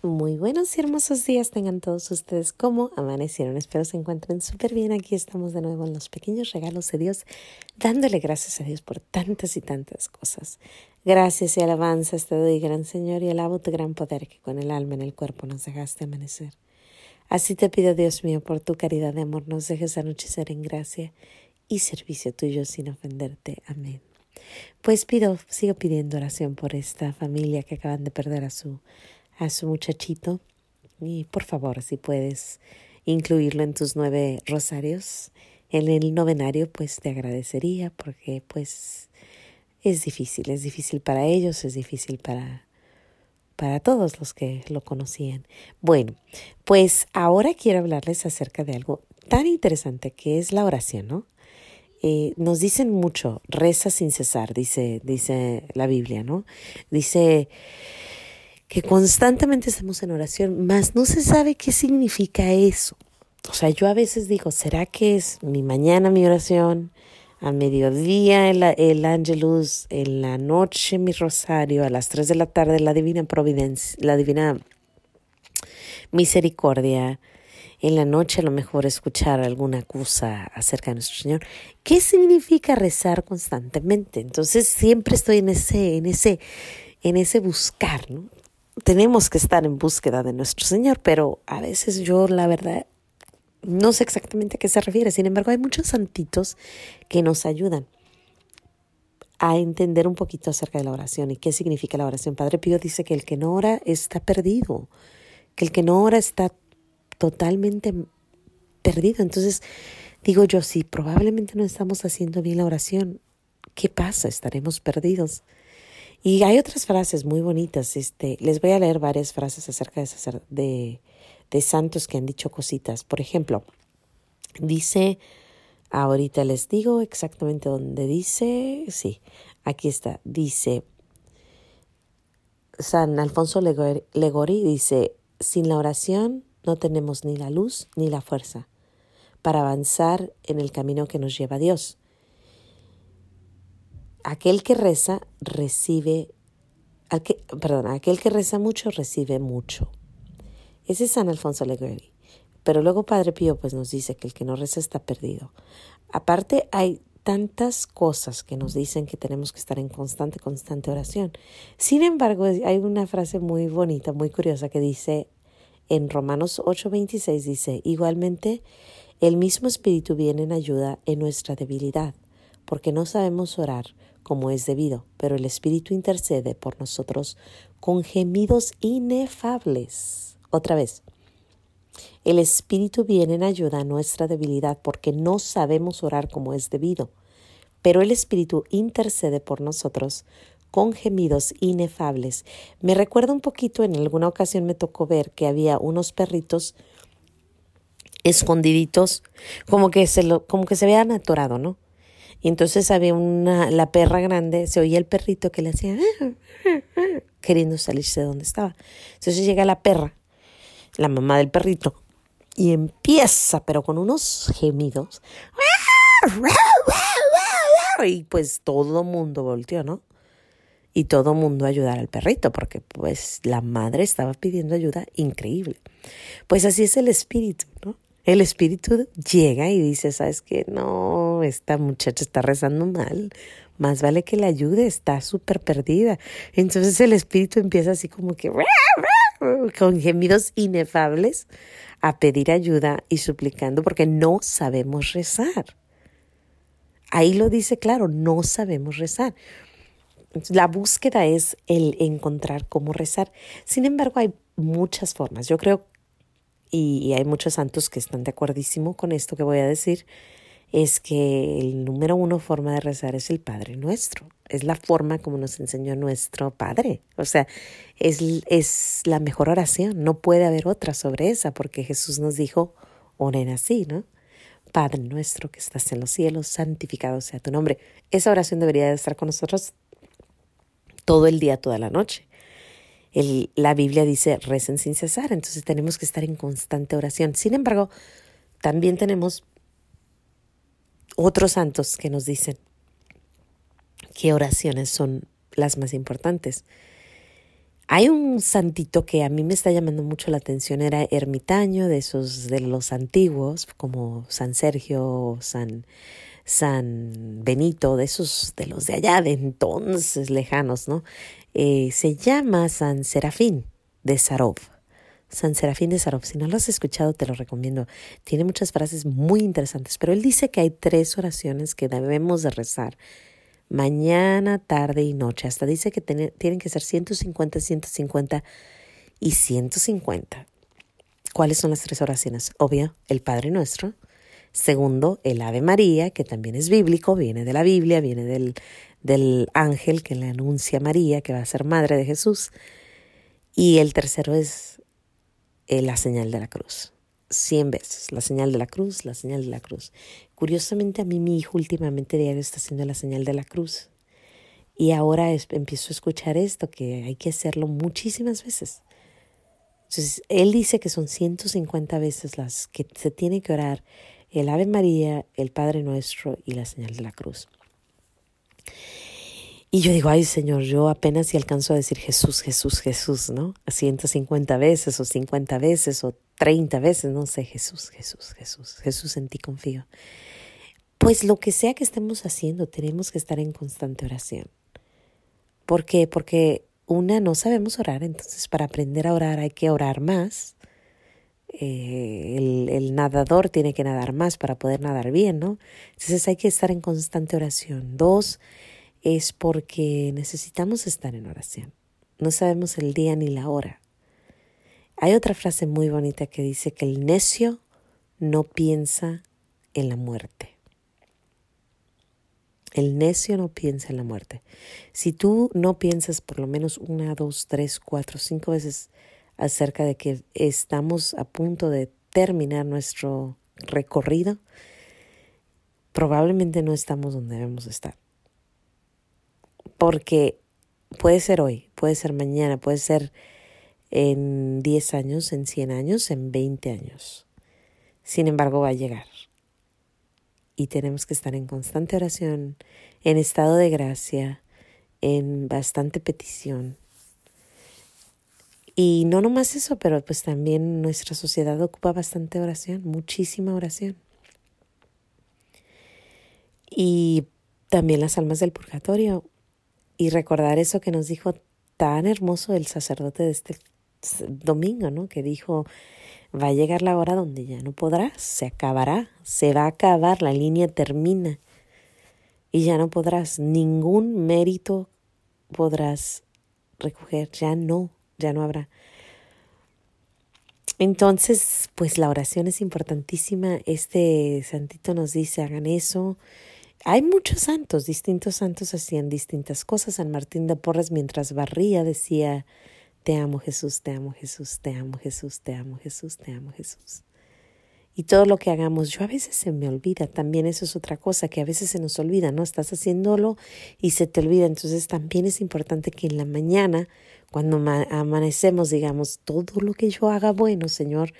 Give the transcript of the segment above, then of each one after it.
Muy buenos y hermosos días tengan todos ustedes. ¿Cómo amanecieron? Espero se encuentren súper bien. Aquí estamos de nuevo en los pequeños regalos de Dios, dándole gracias a Dios por tantas y tantas cosas. Gracias y alabanzas te doy, gran Señor, y alabo tu gran poder que con el alma en el cuerpo nos dejaste amanecer. Así te pido, Dios mío, por tu caridad de amor, nos dejes anochecer en gracia y servicio tuyo sin ofenderte. Amén. Pues pido, sigo pidiendo oración por esta familia que acaban de perder a su a su muchachito y por favor si puedes incluirlo en tus nueve rosarios en el novenario pues te agradecería porque pues es difícil, es difícil para ellos, es difícil para para todos los que lo conocían. Bueno, pues ahora quiero hablarles acerca de algo tan interesante que es la oración, ¿no? Eh, nos dicen mucho, reza sin cesar, dice, dice la Biblia, ¿no? Dice, que constantemente estamos en oración, mas no se sabe qué significa eso. O sea, yo a veces digo, ¿será que es mi mañana mi oración? A mediodía el, el ángelus, en la noche mi rosario, a las tres de la tarde la divina providencia, la divina misericordia, en la noche a lo mejor escuchar alguna cosa acerca de nuestro Señor. ¿Qué significa rezar constantemente? Entonces siempre estoy en ese, en ese, en ese buscar, ¿no? Tenemos que estar en búsqueda de nuestro Señor, pero a veces yo la verdad no sé exactamente a qué se refiere. Sin embargo, hay muchos santitos que nos ayudan a entender un poquito acerca de la oración y qué significa la oración. Padre Pío dice que el que no ora está perdido, que el que no ora está totalmente perdido. Entonces, digo yo, si probablemente no estamos haciendo bien la oración, ¿qué pasa? Estaremos perdidos. Y hay otras frases muy bonitas. Este, les voy a leer varias frases acerca de, de, de santos que han dicho cositas. Por ejemplo, dice, ahorita les digo exactamente dónde dice, sí, aquí está, dice, San Alfonso Legori dice, sin la oración no tenemos ni la luz ni la fuerza para avanzar en el camino que nos lleva a Dios. Aquel que reza recibe, perdón, aquel que reza mucho recibe mucho. Ese es San Alfonso Alegre. Pero luego Padre Pío pues nos dice que el que no reza está perdido. Aparte hay tantas cosas que nos dicen que tenemos que estar en constante, constante oración. Sin embargo, hay una frase muy bonita, muy curiosa que dice en Romanos 8:26 dice, igualmente, el mismo Espíritu viene en ayuda en nuestra debilidad, porque no sabemos orar como es debido, pero el Espíritu intercede por nosotros con gemidos inefables. Otra vez, el Espíritu viene en ayuda a nuestra debilidad porque no sabemos orar como es debido, pero el Espíritu intercede por nosotros con gemidos inefables. Me recuerda un poquito, en alguna ocasión me tocó ver que había unos perritos escondiditos, como que se como que se habían atorado, ¿no? Y entonces había una, la perra grande, se oía el perrito que le hacía, queriendo salirse de donde estaba. Entonces llega la perra, la mamá del perrito, y empieza, pero con unos gemidos. Y pues todo mundo volteó, ¿no? Y todo mundo ayudar al perrito, porque pues la madre estaba pidiendo ayuda increíble. Pues así es el espíritu, ¿no? el espíritu llega y dice, sabes que no, esta muchacha está rezando mal, más vale que la ayude, está súper perdida. Entonces el espíritu empieza así como que con gemidos inefables a pedir ayuda y suplicando porque no sabemos rezar. Ahí lo dice claro, no sabemos rezar. La búsqueda es el encontrar cómo rezar. Sin embargo, hay muchas formas. Yo creo y, hay muchos santos que están de acuerdísimo con esto que voy a decir, es que el número uno forma de rezar es el Padre Nuestro. Es la forma como nos enseñó nuestro Padre. O sea, es, es la mejor oración. No puede haber otra sobre esa, porque Jesús nos dijo, oren así, ¿no? Padre nuestro que estás en los cielos, santificado sea tu nombre. Esa oración debería de estar con nosotros todo el día, toda la noche la Biblia dice recen sin cesar, entonces tenemos que estar en constante oración. Sin embargo, también tenemos otros santos que nos dicen qué oraciones son las más importantes. Hay un santito que a mí me está llamando mucho la atención, era ermitaño de esos de los antiguos, como San Sergio, San, San Benito, de esos de los de allá, de entonces lejanos, ¿no? Eh, se llama San Serafín de Sarov. San Serafín de Sarov. Si no lo has escuchado, te lo recomiendo. Tiene muchas frases muy interesantes, pero él dice que hay tres oraciones que debemos de rezar mañana, tarde y noche. Hasta dice que tienen que ser 150, 150 y 150. ¿Cuáles son las tres oraciones? Obvio, el Padre Nuestro. Segundo, el Ave María, que también es bíblico, viene de la Biblia, viene del, del ángel que le anuncia a María, que va a ser madre de Jesús. Y el tercero es eh, la señal de la cruz cien veces, la señal de la cruz, la señal de la cruz. Curiosamente a mí mi hijo últimamente diario está haciendo la señal de la cruz. Y ahora empiezo a escuchar esto, que hay que hacerlo muchísimas veces. Entonces, él dice que son 150 veces las que se tiene que orar el Ave María, el Padre Nuestro y la señal de la cruz. Y yo digo, ay Señor, yo apenas si alcanzo a decir Jesús, Jesús, Jesús, ¿no? 150 veces o 50 veces o 30 veces, no sé, Jesús, Jesús, Jesús, Jesús en ti confío. Pues lo que sea que estemos haciendo, tenemos que estar en constante oración. ¿Por qué? Porque una, no sabemos orar, entonces para aprender a orar hay que orar más. Eh, el, el, nadador tiene que nadar más para poder nadar bien, ¿no? Entonces hay que estar en constante oración. Dos, es porque necesitamos estar en oración. No sabemos el día ni la hora. Hay otra frase muy bonita que dice que el necio no piensa en la muerte. El necio no piensa en la muerte. Si tú no piensas por lo menos una, dos, tres, cuatro, cinco veces acerca de que estamos a punto de terminar nuestro recorrido, probablemente no estamos donde debemos estar porque puede ser hoy, puede ser mañana, puede ser en 10 años, en 100 años, en 20 años. Sin embargo, va a llegar. Y tenemos que estar en constante oración, en estado de gracia, en bastante petición. Y no nomás eso, pero pues también nuestra sociedad ocupa bastante oración, muchísima oración. Y también las almas del purgatorio y recordar eso que nos dijo tan hermoso el sacerdote de este domingo, ¿no? Que dijo, va a llegar la hora donde ya no podrás, se acabará, se va a acabar, la línea termina y ya no podrás, ningún mérito podrás recoger, ya no, ya no habrá. Entonces, pues la oración es importantísima. Este santito nos dice, hagan eso, hay muchos santos, distintos santos hacían distintas cosas. San Martín de Porres mientras barría decía, te amo Jesús, te amo Jesús, te amo Jesús, te amo Jesús, te amo Jesús. Y todo lo que hagamos, yo a veces se me olvida, también eso es otra cosa, que a veces se nos olvida, ¿no? Estás haciéndolo y se te olvida. Entonces también es importante que en la mañana, cuando amanecemos, digamos, todo lo que yo haga bueno, Señor,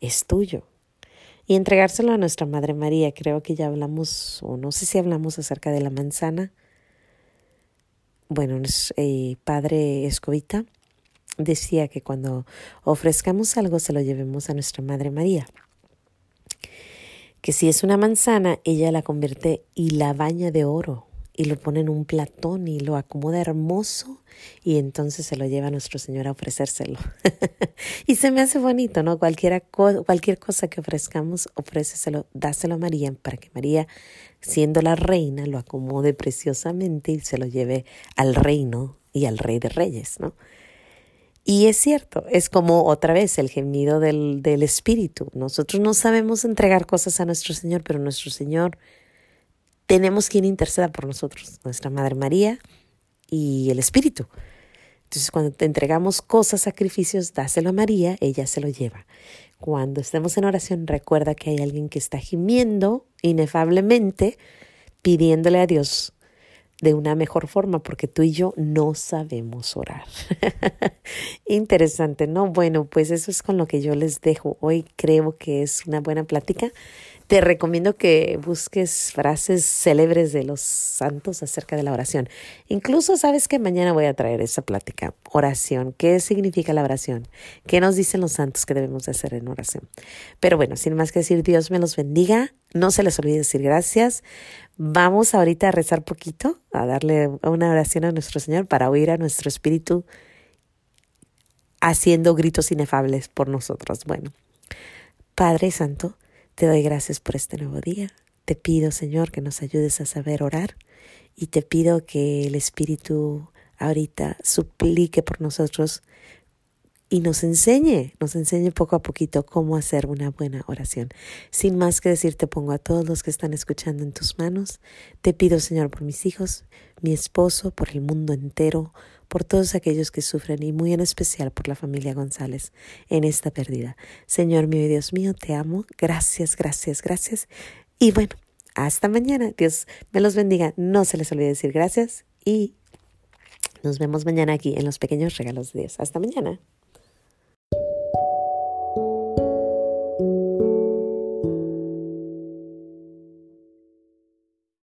es tuyo y entregárselo a nuestra Madre María. Creo que ya hablamos, o no sé si hablamos acerca de la manzana. Bueno, eh, Padre Escobita decía que cuando ofrezcamos algo se lo llevemos a nuestra Madre María. Que si es una manzana, ella la convierte y la baña de oro y lo pone en un platón y lo acomoda hermoso y entonces se lo lleva a nuestro Señor a ofrecérselo. y se me hace bonito, ¿no? Cualquier cosa que ofrezcamos, ofréceselo, dáselo a María para que María, siendo la reina, lo acomode preciosamente y se lo lleve al reino y al rey de reyes, ¿no? Y es cierto, es como otra vez el gemido del, del Espíritu. Nosotros no sabemos entregar cosas a nuestro Señor, pero nuestro Señor tenemos quien interceda por nosotros, nuestra Madre María y el Espíritu. Entonces, cuando te entregamos cosas, sacrificios, dáselo a María, ella se lo lleva. Cuando estemos en oración, recuerda que hay alguien que está gimiendo inefablemente, pidiéndole a Dios de una mejor forma, porque tú y yo no sabemos orar. Interesante, ¿no? Bueno, pues eso es con lo que yo les dejo. Hoy creo que es una buena plática te recomiendo que busques frases célebres de los santos acerca de la oración. Incluso sabes que mañana voy a traer esa plática. Oración. ¿Qué significa la oración? ¿Qué nos dicen los santos que debemos hacer en oración? Pero bueno, sin más que decir, Dios me los bendiga. No se les olvide decir gracias. Vamos ahorita a rezar poquito, a darle una oración a nuestro Señor para oír a nuestro espíritu haciendo gritos inefables por nosotros. Bueno, Padre Santo, te doy gracias por este nuevo día. Te pido, Señor, que nos ayudes a saber orar y te pido que el Espíritu ahorita suplique por nosotros y nos enseñe, nos enseñe poco a poquito cómo hacer una buena oración. Sin más que decir, te pongo a todos los que están escuchando en tus manos. Te pido, Señor, por mis hijos, mi esposo, por el mundo entero, por todos aquellos que sufren y muy en especial por la familia González en esta pérdida. Señor mío y Dios mío, te amo. Gracias, gracias, gracias. Y bueno, hasta mañana. Dios me los bendiga. No se les olvide decir gracias y nos vemos mañana aquí en los pequeños regalos de Dios. Hasta mañana.